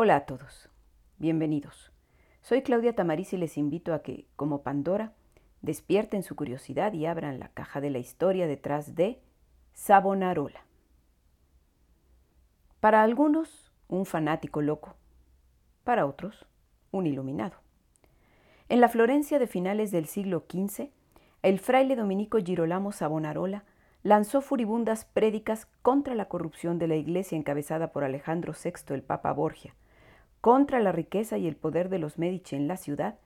Hola a todos, bienvenidos. Soy Claudia Tamariz y les invito a que, como Pandora, despierten su curiosidad y abran la caja de la historia detrás de Savonarola. Para algunos, un fanático loco, para otros, un iluminado. En la Florencia de finales del siglo XV, el fraile dominico Girolamo Savonarola lanzó furibundas prédicas contra la corrupción de la iglesia encabezada por Alejandro VI, el Papa Borgia, contra la riqueza y el poder de los Medici en la ciudad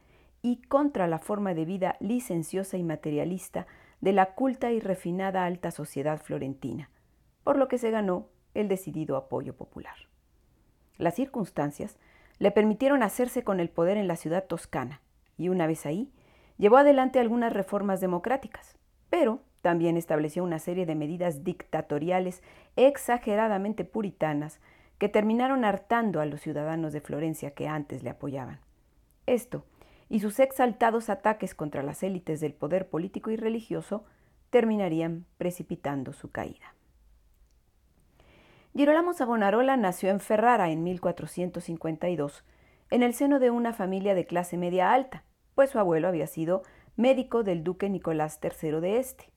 y contra la forma de vida licenciosa y materialista de la culta y refinada alta sociedad florentina, por lo que se ganó el decidido apoyo popular. Las circunstancias le permitieron hacerse con el poder en la ciudad toscana y una vez ahí llevó adelante algunas reformas democráticas, pero también estableció una serie de medidas dictatoriales exageradamente puritanas que terminaron hartando a los ciudadanos de Florencia que antes le apoyaban. Esto y sus exaltados ataques contra las élites del poder político y religioso terminarían precipitando su caída. Girolamo Savonarola nació en Ferrara en 1452, en el seno de una familia de clase media alta, pues su abuelo había sido médico del duque Nicolás III de Este.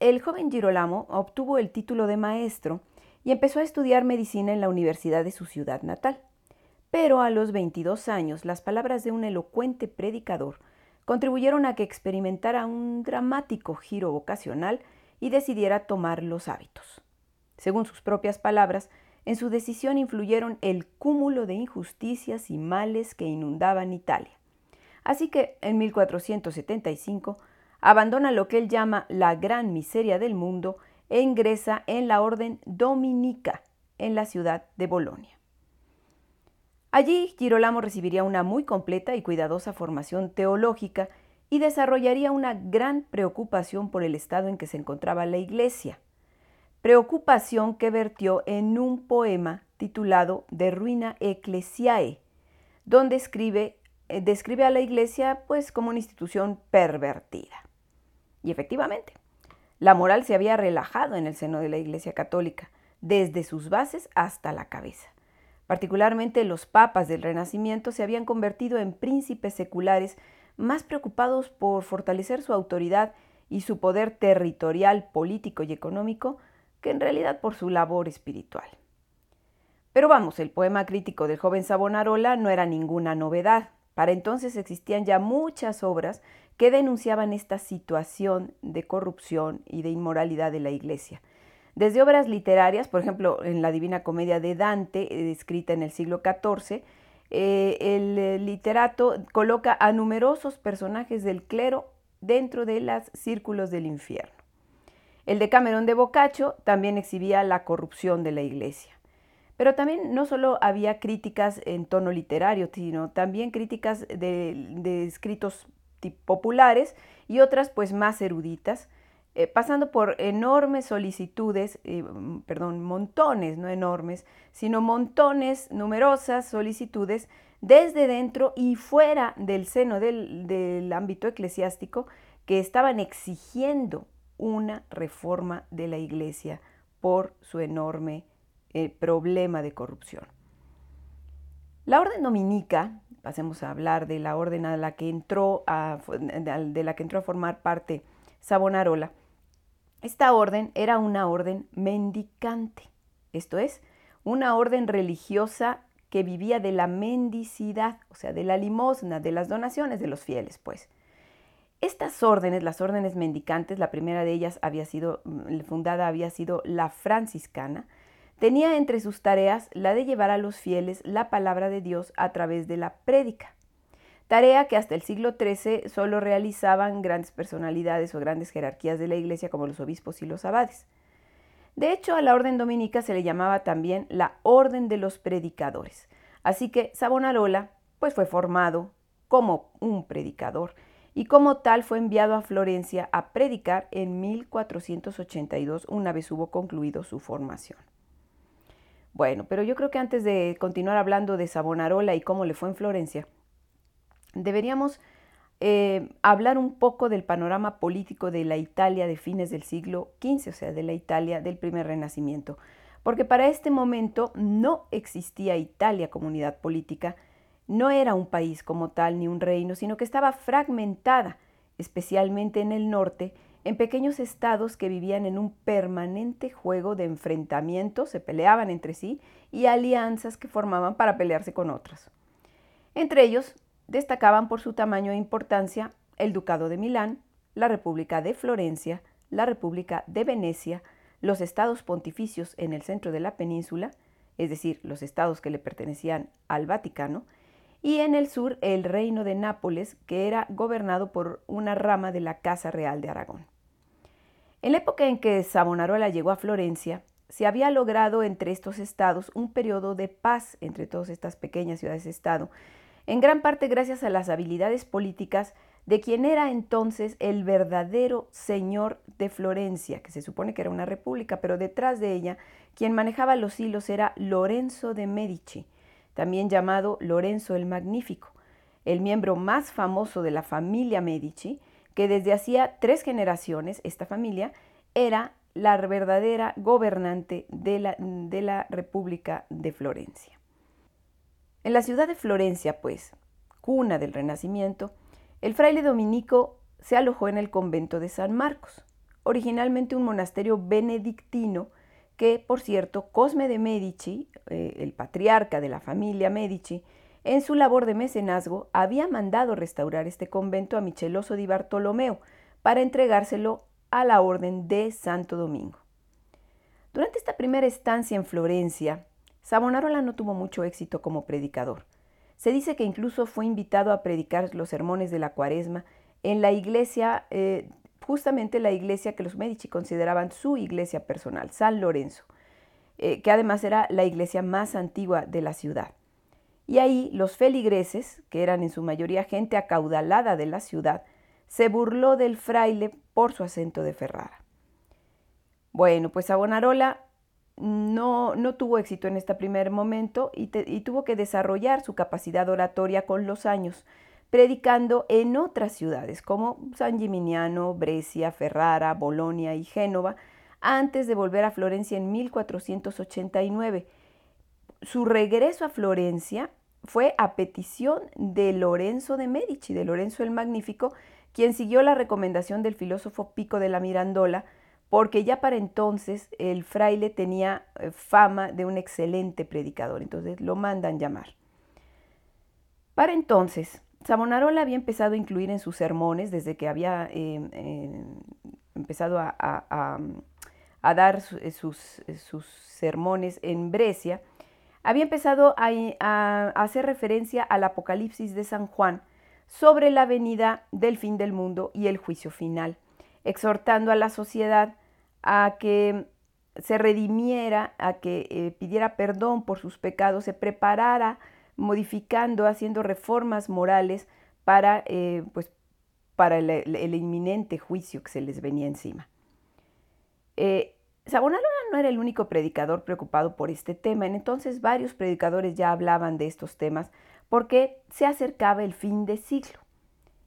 El joven Girolamo obtuvo el título de maestro y empezó a estudiar medicina en la universidad de su ciudad natal. Pero a los 22 años, las palabras de un elocuente predicador contribuyeron a que experimentara un dramático giro vocacional y decidiera tomar los hábitos. Según sus propias palabras, en su decisión influyeron el cúmulo de injusticias y males que inundaban Italia. Así que en 1475 abandona lo que él llama la gran miseria del mundo e ingresa en la orden dominica en la ciudad de Bolonia. Allí Girolamo recibiría una muy completa y cuidadosa formación teológica y desarrollaría una gran preocupación por el estado en que se encontraba la iglesia, preocupación que vertió en un poema titulado De ruina ecclesiae, donde eh, describe a la iglesia pues como una institución pervertida. Y efectivamente, la moral se había relajado en el seno de la Iglesia Católica, desde sus bases hasta la cabeza. Particularmente los papas del Renacimiento se habían convertido en príncipes seculares más preocupados por fortalecer su autoridad y su poder territorial, político y económico que en realidad por su labor espiritual. Pero vamos, el poema crítico del joven Savonarola no era ninguna novedad. Para entonces existían ya muchas obras que denunciaban esta situación de corrupción y de inmoralidad de la Iglesia. Desde obras literarias, por ejemplo, en la Divina Comedia de Dante, eh, escrita en el siglo XIV, eh, el eh, literato coloca a numerosos personajes del clero dentro de los círculos del infierno. El Decamerón de Boccaccio también exhibía la corrupción de la Iglesia. Pero también no solo había críticas en tono literario, sino también críticas de, de escritos populares y otras pues más eruditas, eh, pasando por enormes solicitudes, eh, mm, perdón, montones, no enormes, sino montones, numerosas solicitudes desde dentro y fuera del seno del, ámbito eclesiástico que estaban exigiendo una reforma de la iglesia por su enorme eh, problema de corrupción. La orden dominica, pasemos a hablar de la orden a la que entró a, de la que entró a formar parte Savonarola. Esta orden era una orden mendicante, esto es, una orden religiosa que vivía de la mendicidad, o sea, de la limosna, de las donaciones de los fieles, pues. Estas órdenes, las órdenes mendicantes, la primera de ellas había sido mm, fundada, había sido la franciscana, tenía entre sus tareas la de llevar a los fieles la palabra de Dios a través de la prédica, tarea que hasta el siglo XIII solo realizaban grandes personalidades o grandes jerarquías de la iglesia como los obispos y los abades. De hecho, a la orden dominica se le llamaba también la orden de los predicadores, así que Savonarola pues fue formado como un predicador y como tal fue enviado a Florencia a predicar en 1482 una vez hubo concluido su formación. Bueno, pero yo creo que antes de continuar hablando de Savonarola y cómo le fue en Florencia, deberíamos eh, hablar un poco del panorama político de la Italia de fines del siglo XV, o sea, de la Italia del primer Renacimiento, porque para este momento no existía Italia como unidad política, no era un país como tal ni un reino, sino que estaba fragmentada, especialmente en el norte, en pequeños estados que vivían en un permanente juego de enfrentamientos, se peleaban entre sí, y alianzas que formaban para pelearse con otras. Entre ellos destacaban por su tamaño e importancia el Ducado de Milán, la República de Florencia, la República de Venecia, los estados pontificios en el centro de la península, es decir, los estados que le pertenecían al Vaticano, y en el sur el reino de Nápoles, que era gobernado por una rama de la Casa Real de Aragón. En la época en que Savonarola llegó a Florencia, se había logrado entre estos estados un periodo de paz entre todas estas pequeñas ciudades-estado, en gran parte gracias a las habilidades políticas de quien era entonces el verdadero señor de Florencia, que se supone que era una república, pero detrás de ella quien manejaba los hilos era Lorenzo de Medici, también llamado Lorenzo el Magnífico, el miembro más famoso de la familia Medici, que desde hacía tres generaciones esta familia era la verdadera gobernante de la, de la República de Florencia. En la ciudad de Florencia, pues, cuna del Renacimiento, el fraile dominico se alojó en el convento de San Marcos, originalmente un monasterio benedictino que, por cierto, Cosme de Medici, eh, el patriarca de la familia Medici, en su labor de mecenazgo, había mandado restaurar este convento a Micheloso di Bartolomeo para entregárselo a la Orden de Santo Domingo. Durante esta primera estancia en Florencia, Savonarola no tuvo mucho éxito como predicador. Se dice que incluso fue invitado a predicar los sermones de la cuaresma en la iglesia, eh, justamente la iglesia que los Medici consideraban su iglesia personal, San Lorenzo, eh, que además era la iglesia más antigua de la ciudad. Y ahí los feligreses, que eran en su mayoría gente acaudalada de la ciudad, se burló del fraile por su acento de Ferrara. Bueno, pues Savonarola no, no tuvo éxito en este primer momento y, y tuvo que desarrollar su capacidad oratoria con los años, predicando en otras ciudades como San Gimignano, Brescia, Ferrara, Bolonia y Génova, antes de volver a Florencia en 1489. Su regreso a Florencia fue a petición de Lorenzo de Medici, de Lorenzo el Magnífico, quien siguió la recomendación del filósofo Pico de la Mirandola, porque ya para entonces el fraile tenía eh, fama de un excelente predicador, entonces lo mandan llamar. Para entonces, Savonarola había empezado a incluir en sus sermones, desde que había em, em, empezado a, dar sus sermones en Brescia, había empezado a, hacer referencia al Apocalipsis de San Juan sobre la venida del fin del mundo y el juicio final, exhortando a la sociedad a que se redimiera, a que eh, pidiera perdón por sus pecados, se preparara modificando, haciendo reformas morales para, eh, pues, para el, inminente juicio que se les venía encima. Eh, Savonarola no era el único predicador preocupado por este tema, entonces varios predicadores ya hablaban de estos temas porque se acercaba el fin de siglo.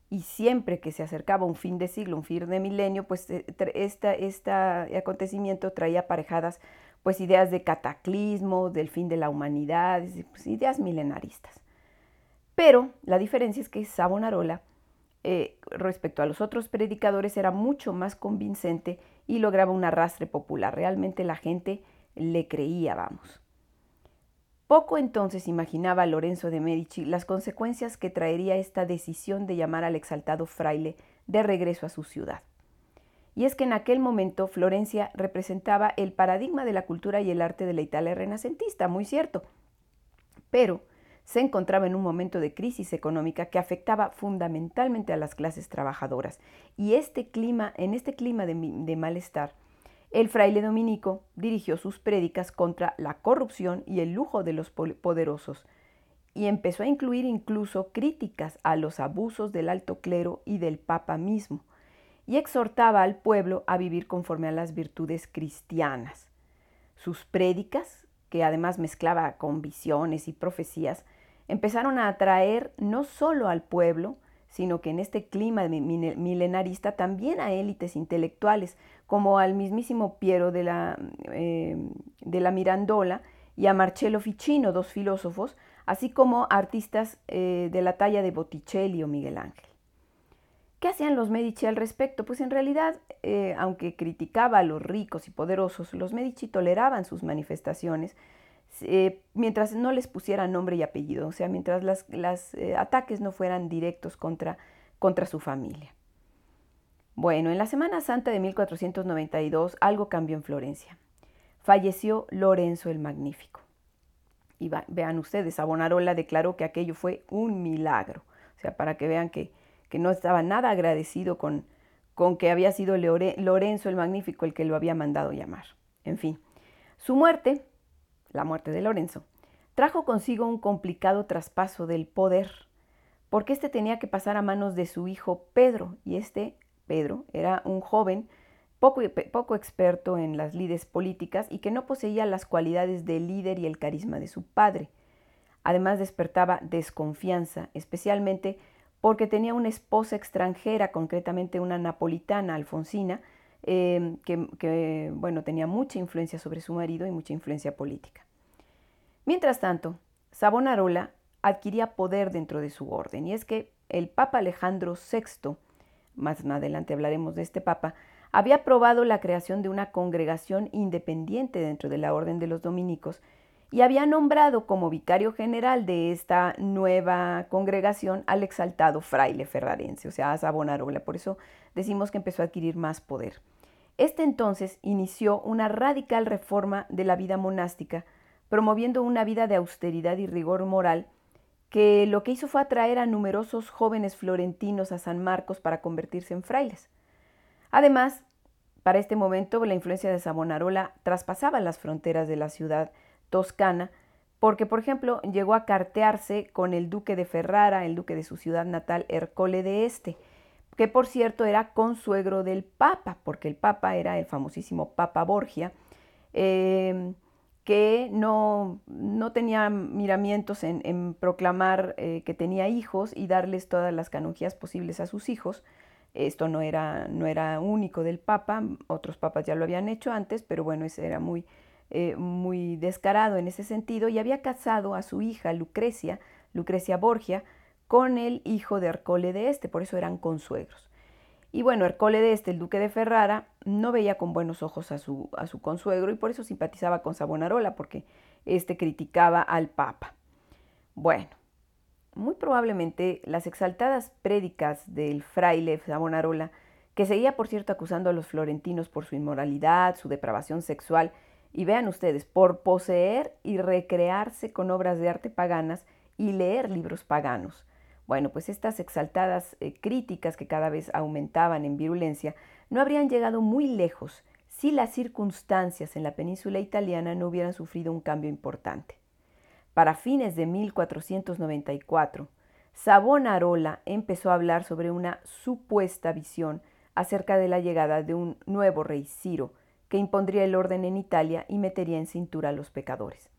Y siempre que se acercaba un fin de siglo, un fin de milenio, pues este acontecimiento traía aparejadas pues ideas de cataclismo, del fin de la humanidad, pues, ideas milenaristas. Pero la diferencia es que Savonarola, eh, respecto a los otros predicadores, era mucho más convincente y lograba un arrastre popular. Realmente la gente le creía, vamos. Poco entonces imaginaba Lorenzo de Medici las consecuencias que traería esta decisión de llamar al exaltado fraile de regreso a su ciudad. Y es que en aquel momento Florencia representaba el paradigma de la cultura y el arte de la Italia renacentista, muy cierto. Pero se encontraba en un momento de crisis económica que afectaba fundamentalmente a las clases trabajadoras. Y este clima, en este clima de, de malestar, el fraile dominico dirigió sus prédicas contra la corrupción y el lujo de los poderosos y empezó a incluir incluso críticas a los abusos del alto clero y del papa mismo, y exhortaba al pueblo a vivir conforme a las virtudes cristianas. Sus prédicas, que además mezclaba con visiones y profecías, empezaron a atraer no solo al pueblo, sino que en este clima milenarista también a élites intelectuales, como al mismísimo Piero de la, eh, de la Mirandola y a Marcello Ficino, dos filósofos, así como artistas eh, de la talla de Botticelli o Miguel Ángel. ¿Qué hacían los Medici al respecto? Pues en realidad, eh, aunque criticaba a los ricos y poderosos, los Medici toleraban sus manifestaciones eh, mientras no les pusieran nombre y apellido, o sea, mientras los eh, ataques no fueran directos contra, contra su familia. Bueno, en la Semana Santa de 1492 algo cambió en Florencia. Falleció Lorenzo el Magnífico. Y vean ustedes, Savonarola declaró que aquello fue un milagro. O sea, para que vean que que no estaba nada agradecido con, con que había sido Lorenzo el Magnífico el que lo había mandado llamar. En fin, su muerte, la muerte de Lorenzo, trajo consigo un complicado traspaso del poder, porque éste tenía que pasar a manos de su hijo Pedro, y este, Pedro, era un joven poco, poco experto en las lides políticas y que no poseía las cualidades de líder y el carisma de su padre. Además despertaba desconfianza, especialmente porque tenía una esposa extranjera, concretamente una napolitana, Alfonsina, em, que, bueno, tenía mucha influencia sobre su marido y mucha influencia política. Mientras tanto, Savonarola adquiría poder dentro de su orden, y es que el Papa Alejandro VI, más adelante hablaremos de este Papa, había aprobado la creación de una congregación independiente dentro de la Orden de los Dominicos y había nombrado como vicario general de esta nueva congregación al exaltado fraile ferrarense, o sea, a Savonarola. Por eso decimos que empezó a adquirir más poder. Este entonces inició una radical reforma de la vida monástica, promoviendo una vida de austeridad y rigor moral, que lo que hizo fue atraer a numerosos jóvenes florentinos a San Marcos para convertirse en frailes. Además, para este momento la influencia de Savonarola traspasaba las fronteras de la ciudad Toscana, porque, por ejemplo, llegó a cartearse con el duque de Ferrara, el duque de su ciudad natal, Ercole de Este, que por cierto era consuegro del Papa, porque el Papa era el famosísimo Papa Borgia, em, que no, no, tenía miramientos en, proclamar eh, que tenía hijos y darles todas las canonjías posibles a sus hijos. Esto no era, no era único del Papa, otros papas ya lo habían hecho antes, pero bueno, ese era muy, eh, muy descarado en ese sentido y había casado a su hija Lucrecia, Lucrecia Borgia, con el hijo de Ercole de Este, por eso eran consuegros. Y bueno, Ercole de Este, el duque de Ferrara, no veía con buenos ojos a su, consuegro y por eso simpatizaba con Savonarola, porque éste criticaba al Papa. Bueno, muy probablemente las exaltadas prédicas del fraile Savonarola, que seguía por cierto acusando a los florentinos por su inmoralidad, su depravación sexual y vean ustedes, por poseer y recrearse con obras de arte paganas y leer libros paganos. Bueno, pues estas exaltadas eh, críticas que cada vez aumentaban en virulencia no habrían llegado muy lejos si las circunstancias en la península italiana no hubieran sufrido un cambio importante. Para fines de 1494, Savonarola empezó a hablar sobre una supuesta visión acerca de la llegada de un nuevo rey Ciro, que impondría el orden en Italia y metería en cintura a los pecadores.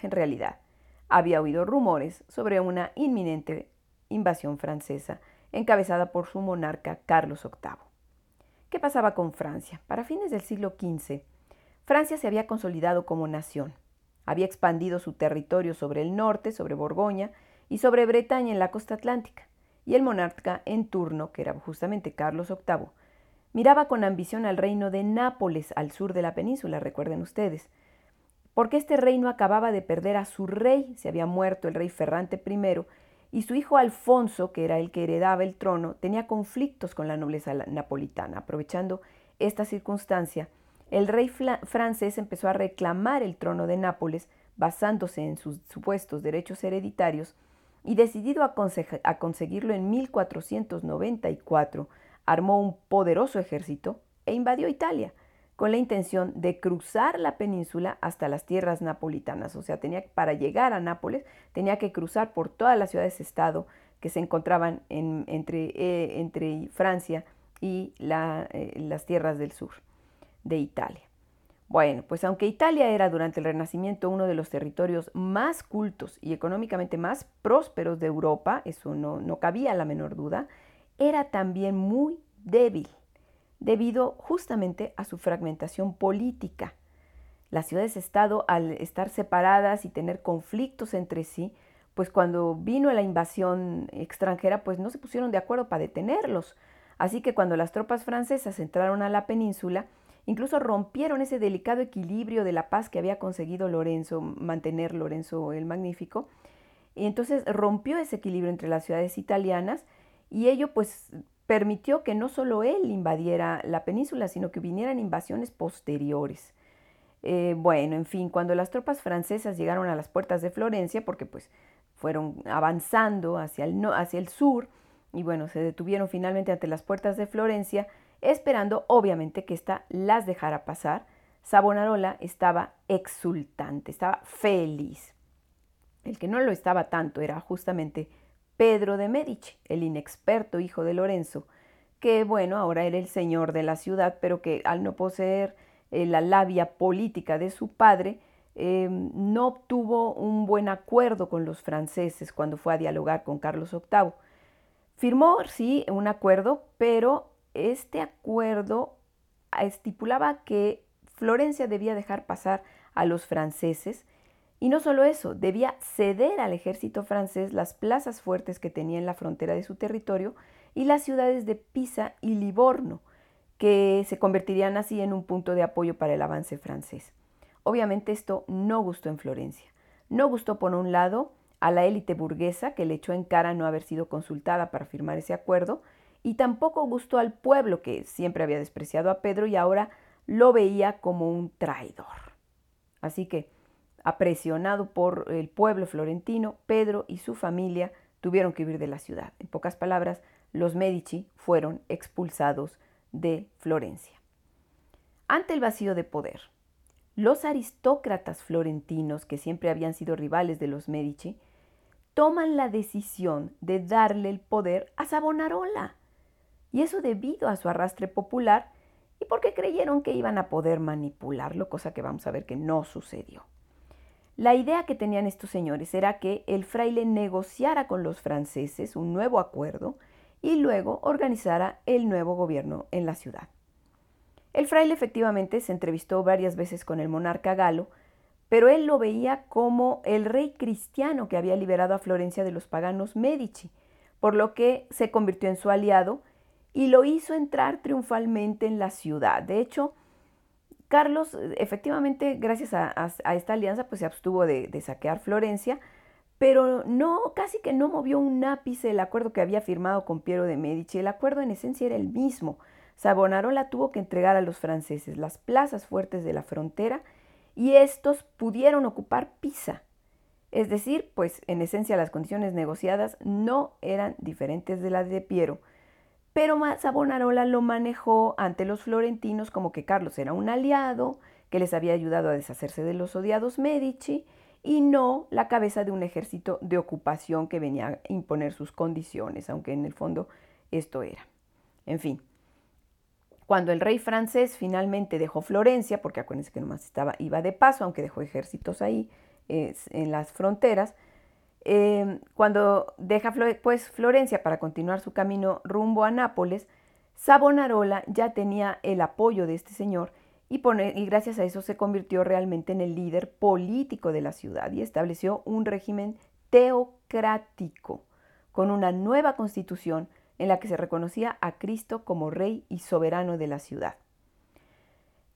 En realidad, había oído rumores sobre una inminente invasión francesa encabezada por su monarca Carlos VIII. ¿Qué pasaba con Francia? Para fines del siglo XV, Francia se había consolidado como nación. Había expandido su territorio sobre el norte, sobre Borgoña y sobre Bretaña en la costa atlántica. Y el monarca en turno, que era justamente Carlos VIII, Miraba con ambición al reino de Nápoles al sur de la península, recuerden ustedes, porque este reino acababa de perder a su rey, se había muerto el rey Ferrante I, y su hijo Alfonso, que era el que heredaba el trono, tenía conflictos con la nobleza napolitana. Aprovechando esta circunstancia, el rey francés empezó a reclamar el trono de Nápoles basándose en sus supuestos derechos hereditarios y decidido a, a conseguirlo en 1494, armó un poderoso ejército e invadió Italia con la intención de cruzar la península hasta las tierras napolitanas. O sea, tenía, para llegar a Nápoles tenía que cruzar por todas las ciudades-estado que se encontraban entre, eh, entre, Francia y eh, las tierras del sur de Italia. Bueno, pues aunque Italia era durante el Renacimiento uno de los territorios más cultos y económicamente más prósperos de Europa, eso no, no cabía la menor duda, era también muy débil, debido justamente a su fragmentación política. Las ciudades-estado, al estar separadas y tener conflictos entre sí, pues cuando vino la invasión extranjera, pues no se pusieron de acuerdo para detenerlos. Así que cuando las tropas francesas entraron a la península, incluso rompieron ese delicado equilibrio de la paz que había conseguido Lorenzo, mantener Lorenzo el Magnífico, y entonces rompió ese equilibrio entre las ciudades italianas y ello pues permitió que no solo él invadiera la península, sino que vinieran invasiones posteriores. Eh, bueno, en fin, cuando las tropas francesas llegaron a las puertas de Florencia, porque pues fueron avanzando hacia el, hacia el sur, y bueno, se detuvieron finalmente ante las puertas de Florencia, esperando obviamente que ésta las dejara pasar, Savonarola estaba exultante, estaba feliz. El que no lo estaba tanto era justamente Pedro de Medici, el inexperto hijo de Lorenzo, que bueno, ahora era el señor de la ciudad, pero que al no poseer eh, la labia política de su padre, eh, no obtuvo un buen acuerdo con los franceses cuando fue a dialogar con Carlos VIII. Firmó, sí, un acuerdo, pero este acuerdo estipulaba que Florencia debía dejar pasar a los franceses y no solo eso, debía ceder al ejército francés las plazas fuertes que tenía en la frontera de su territorio y las ciudades de Pisa y Livorno, que se convertirían así en un punto de apoyo para el avance francés. Obviamente esto no gustó en Florencia. No gustó por un lado a la élite burguesa que le echó en cara no haber sido consultada para firmar ese acuerdo y tampoco gustó al pueblo que siempre había despreciado a Pedro y ahora lo veía como un traidor. Así que Apresionado por el pueblo florentino, Pedro y su familia tuvieron que huir de la ciudad. En pocas palabras, los Medici fueron expulsados de Florencia. Ante el vacío de poder, los aristócratas florentinos, que siempre habían sido rivales de los Medici, toman la decisión de darle el poder a Savonarola. Y eso debido a su arrastre popular y porque creyeron que iban a poder manipularlo, cosa que vamos a ver que no sucedió. La idea que tenían estos señores era que el fraile negociara con los franceses un nuevo acuerdo y luego organizara el nuevo gobierno en la ciudad. El fraile efectivamente se entrevistó varias veces con el monarca galo, pero él lo veía como el rey cristiano que había liberado a Florencia de los paganos Medici, por lo que se convirtió en su aliado y lo hizo entrar triunfalmente en la ciudad. De hecho, Carlos, efectivamente, gracias a, esta alianza, pues se abstuvo de, saquear Florencia, pero no, casi que no movió un ápice el acuerdo que había firmado con Piero de Medici. El acuerdo en esencia era el mismo. Savonarola tuvo que entregar a los franceses las plazas fuertes de la frontera y estos pudieron ocupar Pisa. Es decir, pues en esencia las condiciones negociadas no eran diferentes de las de Piero pero Savonarola lo manejó ante los florentinos como que Carlos era un aliado, que les había ayudado a deshacerse de los odiados Medici, y no la cabeza de un ejército de ocupación que venía a imponer sus condiciones, aunque en el fondo esto era. En fin, cuando el rey francés finalmente dejó Florencia, porque acuérdense que nomás estaba, iba de paso, aunque dejó ejércitos ahí en las fronteras, Em, cuando deja pues, Florencia para continuar su camino rumbo a Nápoles, Savonarola ya tenía el apoyo de este señor y, y gracias a eso se convirtió realmente en el líder político de la ciudad y estableció un régimen teocrático con una nueva constitución en la que se reconocía a Cristo como rey y soberano de la ciudad.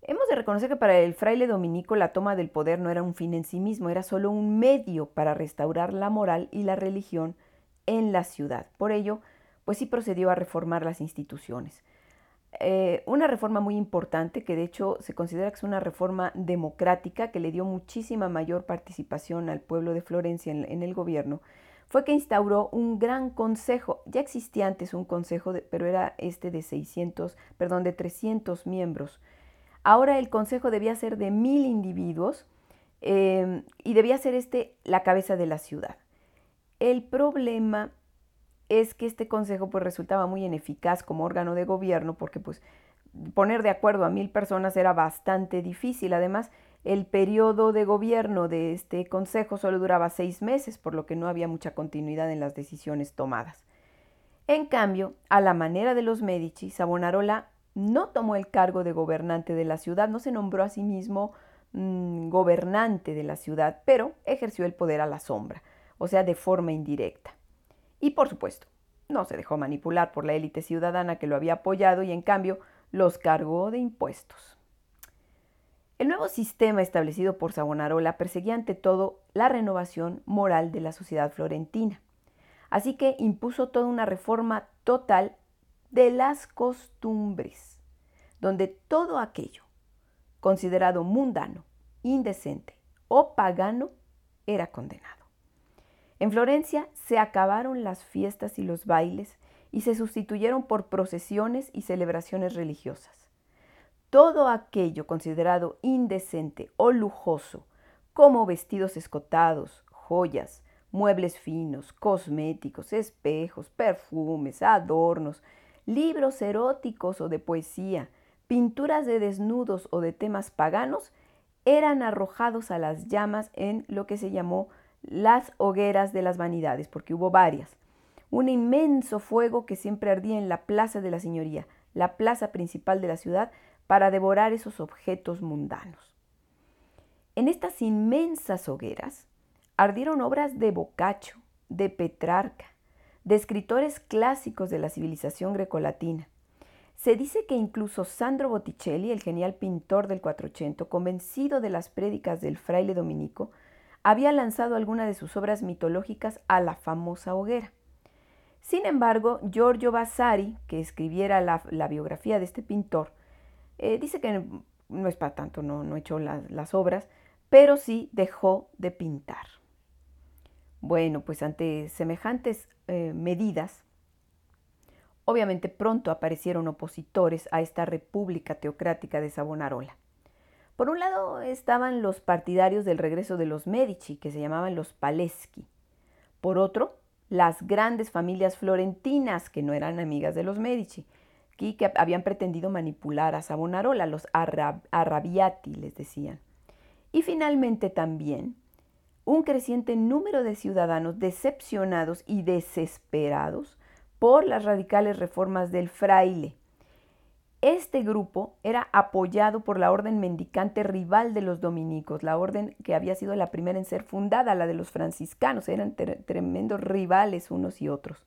Hemos de reconocer que para el fraile dominico la toma del poder no era un fin en sí mismo, era solo un medio para restaurar la moral y la religión en la ciudad. Por ello, pues sí procedió a reformar las instituciones. Eh, una reforma muy importante, que de hecho se considera que es una reforma democrática, que le dio muchísima mayor participación al pueblo de Florencia en, el gobierno, fue que instauró un gran consejo. Ya existía antes un consejo, pero era este de 600, perdón, de 300 miembros Ahora el consejo debía ser de mil individuos em, y debía ser este la cabeza de la ciudad. El problema es que este consejo pues resultaba muy ineficaz como órgano de gobierno porque pues poner de acuerdo a mil personas era bastante difícil. Además, el periodo de gobierno de este consejo solo duraba seis meses, por lo que no había mucha continuidad en las decisiones tomadas. En cambio, a la manera de los Medici, Savonarola no tomó el cargo de gobernante de la ciudad, no se nombró a sí mismo mm, gobernante de la ciudad, pero ejerció el poder a la sombra, o sea, de forma indirecta. Y por supuesto, no se dejó manipular por la élite ciudadana que lo había apoyado y en cambio los cargó de impuestos. El nuevo sistema establecido por Savonarola perseguía ante todo la renovación moral de la sociedad florentina. Así que impuso toda una reforma total de las costumbres, donde todo aquello considerado mundano, indecente o pagano era condenado. En Florencia se acabaron las fiestas y los bailes y se sustituyeron por procesiones y celebraciones religiosas. Todo aquello considerado indecente o lujoso, como vestidos escotados, joyas, muebles finos, cosméticos, espejos, perfumes, adornos, libros eróticos o de poesía, pinturas de desnudos o de temas paganos, eran arrojados a las llamas en lo que se llamó las hogueras de las vanidades, porque hubo varias. Un inmenso fuego que siempre ardía en la Plaza de la Señoría, la plaza principal de la ciudad, para devorar esos objetos mundanos. En estas inmensas hogueras ardieron obras de Boccaccio, de Petrarca, de escritores clásicos de la civilización grecolatina. Se dice que incluso Sandro Botticelli, el genial pintor del 480, convencido de las prédicas del fraile dominico, había lanzado alguna de sus obras mitológicas a la famosa hoguera. Sin embargo, Giorgio Vasari, que escribiera la, biografía de este pintor, eh, dice que no es para tanto, no, no echó las obras, pero sí dejó de pintar. Bueno, pues ante semejantes eh, medidas, obviamente pronto aparecieron opositores a esta república teocrática de Savonarola. Por un lado estaban los partidarios del regreso de los Medici, que se llamaban los Paleschi. Por otro, las grandes familias florentinas, que no eran amigas de los Medici, que habían pretendido manipular a Savonarola, los Arrabiati les decían. Y finalmente también un creciente número de ciudadanos decepcionados y desesperados por las radicales reformas del fraile, este grupo era apoyado por la orden mendicante rival de los dominicos, la orden que había sido la primera en ser fundada, la de los franciscanos, eran tremendos rivales unos y otros.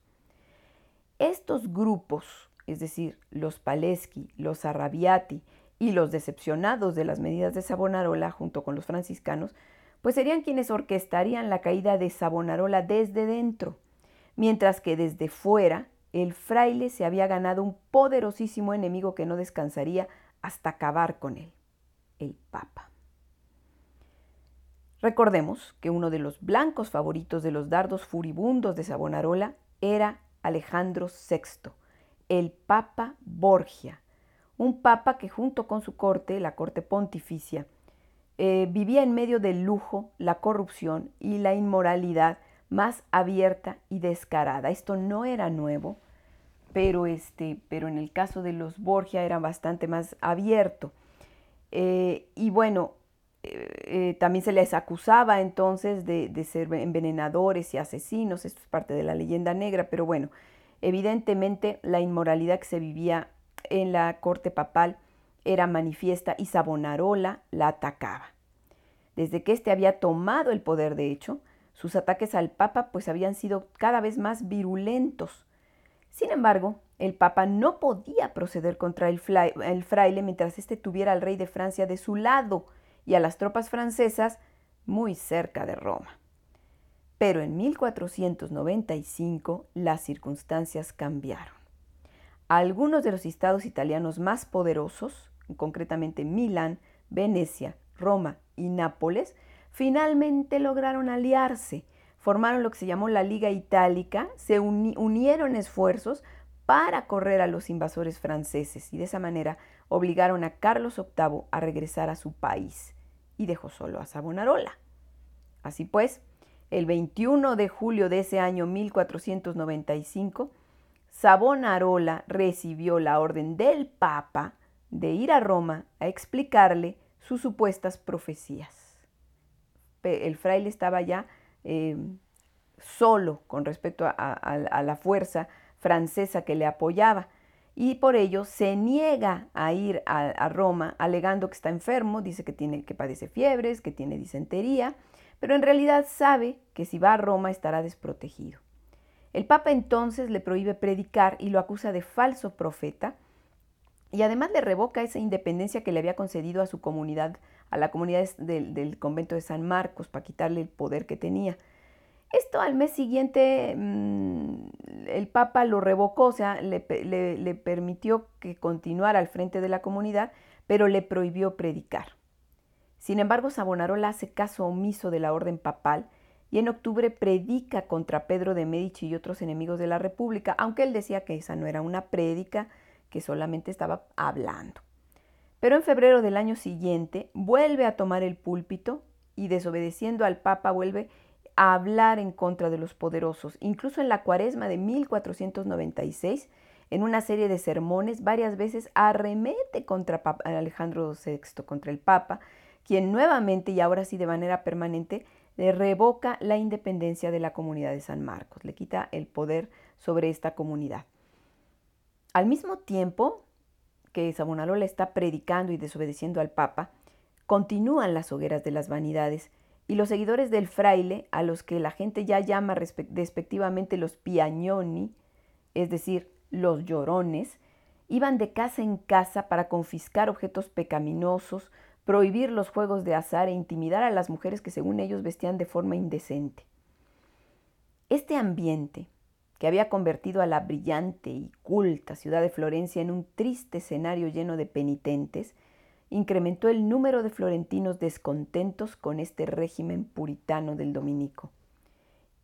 Estos grupos, es decir, los Paleschi, los Arrabiati y los decepcionados de las medidas de Savonarola junto con los franciscanos, pues serían quienes orquestarían la caída de Savonarola desde dentro, mientras que desde fuera el fraile se había ganado un poderosísimo enemigo que no descansaría hasta acabar con él, el Papa. Recordemos que uno de los blancos favoritos de los dardos furibundos de Savonarola era Alejandro VI, el Papa Borgia, un papa que junto con su corte, la corte pontificia, eh, vivía en medio del lujo, la corrupción y la inmoralidad más abierta y descarada. Esto no era nuevo, pero, este, pero en el caso de los Borgia era bastante más abierto. Eh, y bueno, eh, también se les acusaba entonces de, de, ser envenenadores y asesinos, esto es parte de la leyenda negra, pero bueno, evidentemente la inmoralidad que se vivía en la corte papal era manifiesta y Savonarola la atacaba. Desde que éste había tomado el poder, de hecho, sus ataques al Papa pues habían sido cada vez más virulentos. Sin embargo, el Papa no podía proceder contra el, fraile mientras éste tuviera al rey de Francia de su lado y a las tropas francesas muy cerca de Roma. Pero en 1495 las circunstancias cambiaron. Algunos de los estados italianos más poderosos, concretamente Milán, Venecia, Roma y Nápoles, finalmente lograron aliarse, formaron lo que se llamó la Liga Itálica, se unieron esfuerzos para correr a los invasores franceses y de esa manera obligaron a Carlos VIII a regresar a su país y dejó solo a Savonarola. Así pues, el 21 de julio de ese año 1495, Savonarola recibió la orden del Papa de ir a Roma a explicarle sus supuestas profecías el fraile estaba ya eh, solo con respecto a, la fuerza francesa que le apoyaba y por ello se niega a ir a, Roma alegando que está enfermo, dice que, tiene, que padece fiebres, que tiene disentería, pero en realidad sabe que si va a Roma estará desprotegido. El Papa entonces le prohíbe predicar y lo acusa de falso profeta y además le revoca esa independencia que le había concedido a su comunidad, a la comunidad del, convento de San Marcos, para quitarle el poder que tenía. Esto al mes siguiente mm, el Papa lo revocó, o sea, le, permitió que continuara al frente de la comunidad, pero le prohibió predicar. Sin embargo, Savonarola hace caso omiso de la orden papal y en octubre predica contra Pedro de Medici y otros enemigos de la República, aunque él decía que esa no era una prédica, que solamente estaba hablando. Pero en febrero del año siguiente vuelve a tomar el púlpito y desobedeciendo al Papa vuelve a hablar en contra de los poderosos. Incluso en la cuaresma de 1496, en una serie de sermones, varias veces arremete contra Alejandro VI, contra el Papa, quien nuevamente y ahora sí de manera permanente le revoca la independencia de la comunidad de San Marcos, le quita el poder sobre esta comunidad. Al mismo tiempo que Savonarola está predicando y desobedeciendo al Papa, continúan las hogueras de las vanidades y los seguidores del fraile, a los que la gente ya llama despectivamente los piagnoni, es decir, los llorones, iban de casa en casa para confiscar objetos pecaminosos, prohibir los juegos de azar e intimidar a las mujeres que según ellos vestían de forma indecente. Este ambiente, que había convertido a la brillante y culta ciudad de Florencia en un triste escenario lleno de penitentes, incrementó el número de florentinos descontentos con este régimen puritano del dominico.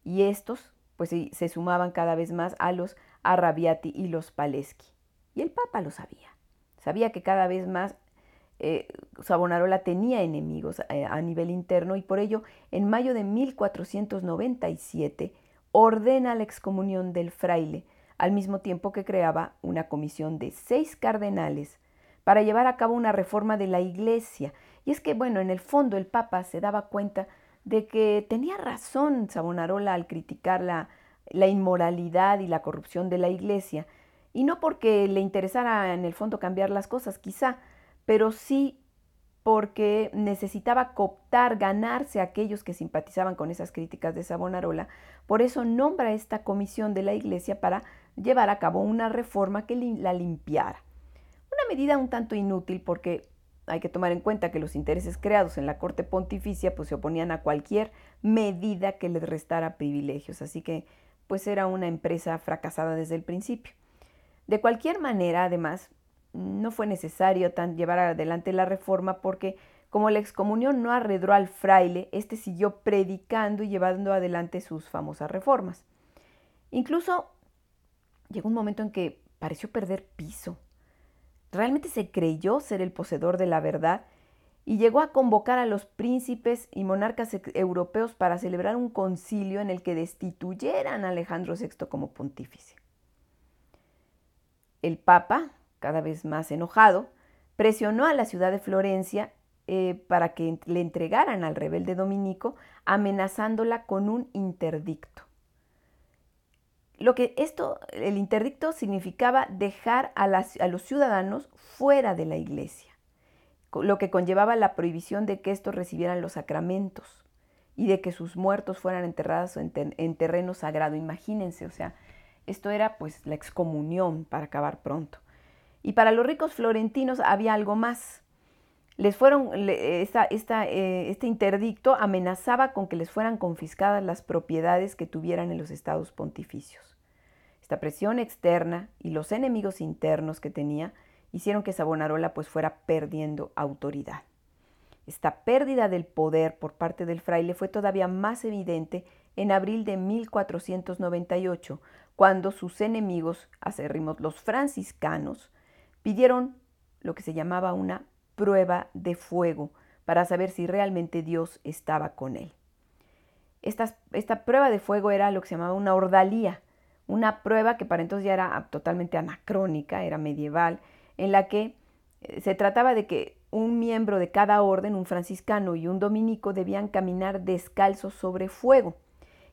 Y estos, pues se sumaban cada vez más a los Arrabiati y los Paleschi. Y el Papa lo sabía. Sabía que cada vez más eh, Savonarola tenía enemigos eh, a nivel interno y por ello, en mayo de 1497, ordena la excomunión del fraile, al mismo tiempo que creaba una comisión de seis cardenales para llevar a cabo una reforma de la iglesia. Y es que, bueno, en el fondo el Papa se daba cuenta de que tenía razón Savonarola al criticar la, la inmoralidad y la corrupción de la iglesia, y no porque le interesara en el fondo cambiar las cosas, quizá, pero sí porque necesitaba cooptar, ganarse a aquellos que simpatizaban con esas críticas de Savonarola. Por eso nombra esta comisión de la Iglesia para llevar a cabo una reforma que la limpiara. Una medida un tanto inútil porque hay que tomar en cuenta que los intereses creados en la Corte Pontificia pues se oponían a cualquier medida que les restara privilegios, así que pues era una empresa fracasada desde el principio. De cualquier manera, además, no fue necesario tan llevar adelante la reforma porque como la excomunión no arredró al fraile, éste siguió predicando y llevando adelante sus famosas reformas. Incluso llegó un momento en que pareció perder piso realmente se creyó ser el poseedor de la verdad y llegó a convocar a los príncipes y monarcas europeos para celebrar un concilio en el que destituyeran a Alejandro VI como pontífice. El Papa, cada vez más enojado, presionó a la ciudad de Florencia eh, para que le entregaran al rebelde dominico, amenazándola con un interdicto. Lo que esto, el interdicto significaba dejar a, los ciudadanos fuera de la iglesia, lo que conllevaba la prohibición de que estos recibieran los sacramentos y de que sus muertos fueran enterrados en, en terreno sagrado. Imagínense, o sea, esto era pues la excomunión para acabar pronto. Y para los ricos florentinos había algo más. Les fueron, eh, este interdicto amenazaba con que les fueran confiscadas las propiedades que tuvieran en los estados pontificios. Esta presión externa y los enemigos internos que tenía hicieron que Savonarola pues fuera perdiendo autoridad. Esta pérdida del poder por parte del fraile fue todavía más evidente en abril de 1498, cuando sus enemigos acérrimos, los franciscanos, pidieron lo que se llamaba una prueba de fuego para saber si realmente Dios estaba con él. Esta, prueba de fuego era lo que se llamaba una ordalía, una prueba que para entonces ya era totalmente anacrónica, era medieval, en la que eh, se trataba de que un miembro de cada orden, un franciscano y un dominico, debían caminar descalzos sobre fuego.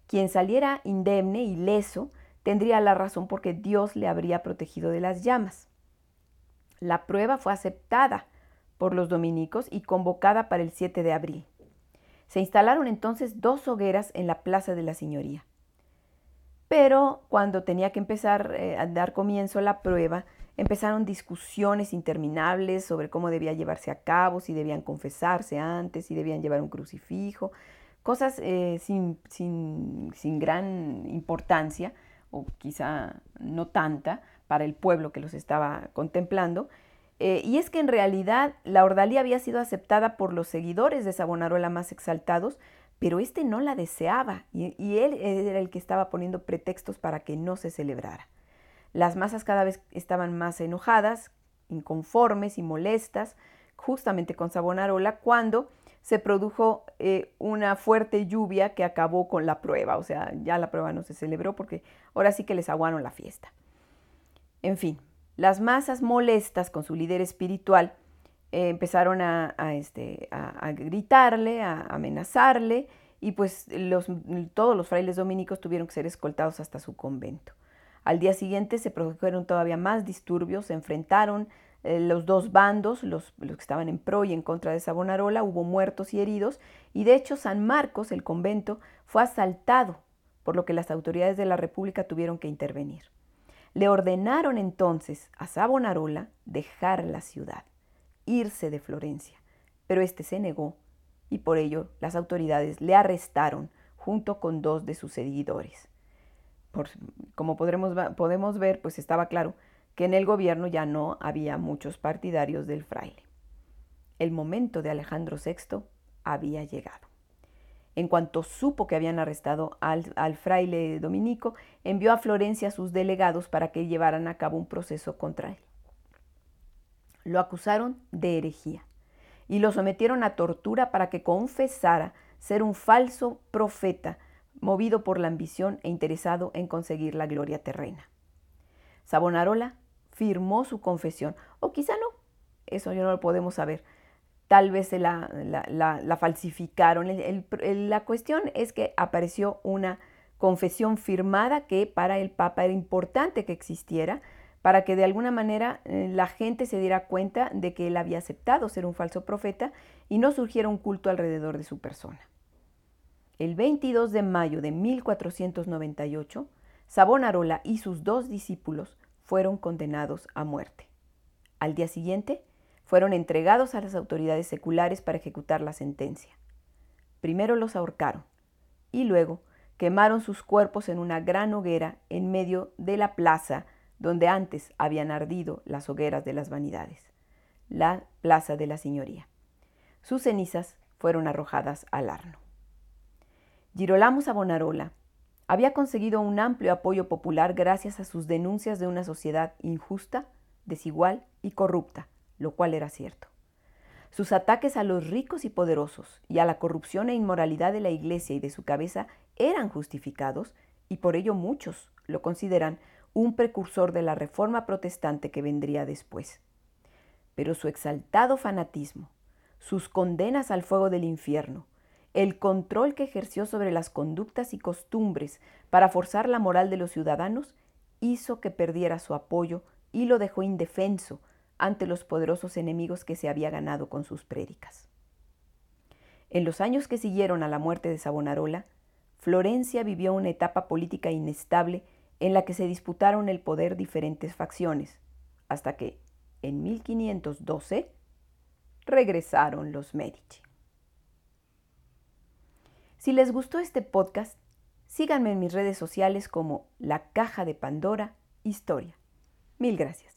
Quien saliera indemne, ileso, tendría la razón porque Dios le habría protegido de las llamas. La prueba fue aceptada por los dominicos y convocada para el 7 de abril. Se instalaron entonces dos hogueras en la Plaza de la Señoría. Pero cuando tenía que empezar eh, a dar comienzo la prueba, empezaron discusiones interminables sobre cómo debía llevarse a cabo, si debían confesarse antes, si debían llevar un crucifijo, cosas eh, sin, sin gran importancia, o quizá no tanta, para el pueblo que los estaba contemplando. Eh, y es que en realidad la ordalía había sido aceptada por los seguidores de Savonarola más exaltados, pero éste no la deseaba y, y él era el que estaba poniendo pretextos para que no se celebrara. Las masas cada vez estaban más enojadas, inconformes y molestas, justamente con Savonarola, cuando se produjo eh, una fuerte lluvia que acabó con la prueba. O sea, ya la prueba no se celebró porque ahora sí que les aguaron la fiesta. En fin, las masas molestas con su líder espiritual eh, empezaron a, este, a, gritarle, a amenazarle, y pues los, todos los frailes dominicos tuvieron que ser escoltados hasta su convento. Al día siguiente se produjeron todavía más disturbios, se enfrentaron eh, los dos bandos, los, los, que estaban en pro y en contra de Savonarola, hubo muertos y heridos, y de hecho San Marcos, el convento, fue asaltado, por lo que las autoridades de la República tuvieron que intervenir. Le ordenaron entonces a Savonarola dejar la ciudad, irse de Florencia, pero éste se negó y por ello las autoridades le arrestaron junto con dos de sus seguidores. como podremos, podemos ver, pues estaba claro que en el gobierno ya no había muchos partidarios del fraile. El momento de Alejandro VI había llegado. En cuanto supo que habían arrestado al, fraile dominico, envió a Florencia a sus delegados para que llevaran a cabo un proceso contra él. Lo acusaron de herejía y lo sometieron a tortura para que confesara ser un falso profeta movido por la ambición e interesado en conseguir la gloria terrena. Savonarola firmó su confesión, o quizá no, eso ya no lo podemos saber. Tal vez se la, falsificaron. la cuestión es que apareció una confesión firmada que para el Papa era importante que existiera, para que de alguna manera eh, la gente se diera cuenta de que él había aceptado ser un falso profeta y no surgiera un culto alrededor de su persona. El 22 de mayo de 1498, Savonarola y sus dos discípulos fueron condenados a muerte. Al día siguiente, fueron entregados a las autoridades seculares para ejecutar la sentencia. Primero los ahorcaron y luego quemaron sus cuerpos en una gran hoguera en medio de la plaza donde antes habían ardido las hogueras de las vanidades, la Plaza de la Señoría. Sus cenizas fueron arrojadas al arno. Girolamo Savonarola había conseguido un amplio apoyo popular gracias a sus denuncias de una sociedad injusta, desigual y corrupta, lo cual era cierto. Sus ataques a los ricos y poderosos y a la corrupción e inmoralidad de la Iglesia y de su cabeza eran justificados y por ello muchos lo consideran un precursor de la reforma protestante que vendría después. Pero su exaltado fanatismo, sus condenas al fuego del infierno, el control que ejerció sobre las conductas y costumbres para forzar la moral de los ciudadanos hizo que perdiera su apoyo y lo dejó indefenso ante los poderosos enemigos que se había ganado con sus prédicas. En los años que siguieron a la muerte de Savonarola, Florencia vivió una etapa política inestable en la que se disputaron el poder diferentes facciones, hasta que, en 1512, regresaron los Medici. Si les gustó este podcast, síganme en mis redes sociales como La Caja de Pandora Historia. Mil gracias.